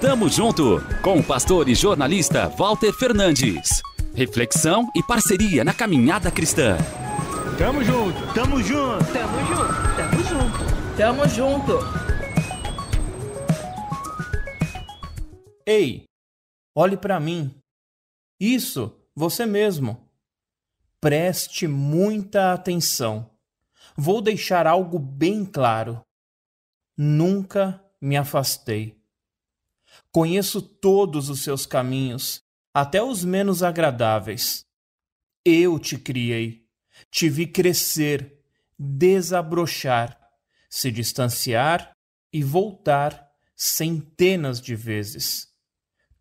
Tamo junto com o pastor e jornalista Walter Fernandes. Reflexão e parceria na caminhada cristã. Tamo junto, tamo junto, tamo junto, tamo junto, tamo junto. Ei, olhe para mim. Isso, você mesmo. Preste muita atenção. Vou deixar algo bem claro. Nunca me afastei. Conheço todos os seus caminhos, até os menos agradáveis. Eu te criei, te vi crescer, desabrochar, se distanciar e voltar centenas de vezes.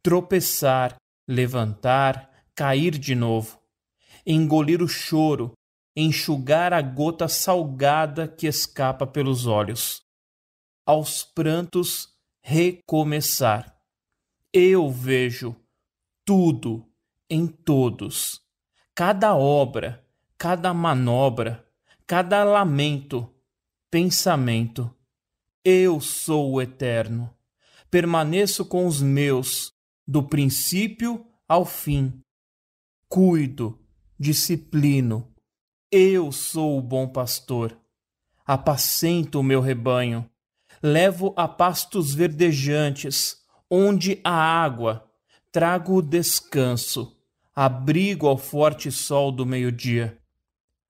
Tropeçar, levantar, cair de novo, engolir o choro, enxugar a gota salgada que escapa pelos olhos. Aos prantos, recomeçar eu vejo tudo em todos, cada obra, cada manobra, cada lamento, pensamento. Eu sou o eterno, permaneço com os meus, do princípio ao fim. Cuido, disciplino. Eu sou o bom pastor. Apacento o meu rebanho, levo a pastos verdejantes onde a água trago o descanso, abrigo ao forte sol do meio-dia.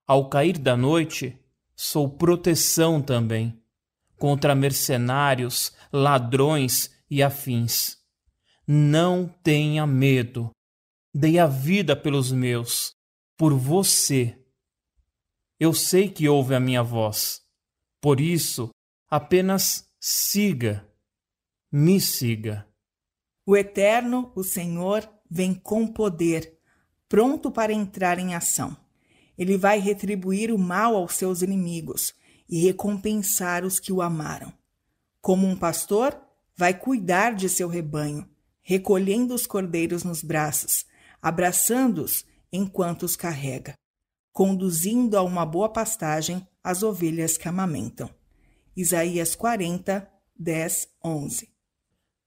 Ao cair da noite, sou proteção também contra mercenários, ladrões e afins. Não tenha medo. Dei a vida pelos meus, por você. Eu sei que ouve a minha voz. Por isso, apenas siga me siga. O Eterno, o Senhor, vem com poder, pronto para entrar em ação. Ele vai retribuir o mal aos seus inimigos e recompensar os que o amaram. Como um pastor, vai cuidar de seu rebanho, recolhendo os cordeiros nos braços, abraçando-os enquanto os carrega, conduzindo a uma boa pastagem as ovelhas que amamentam. Isaías 40, 10, 11.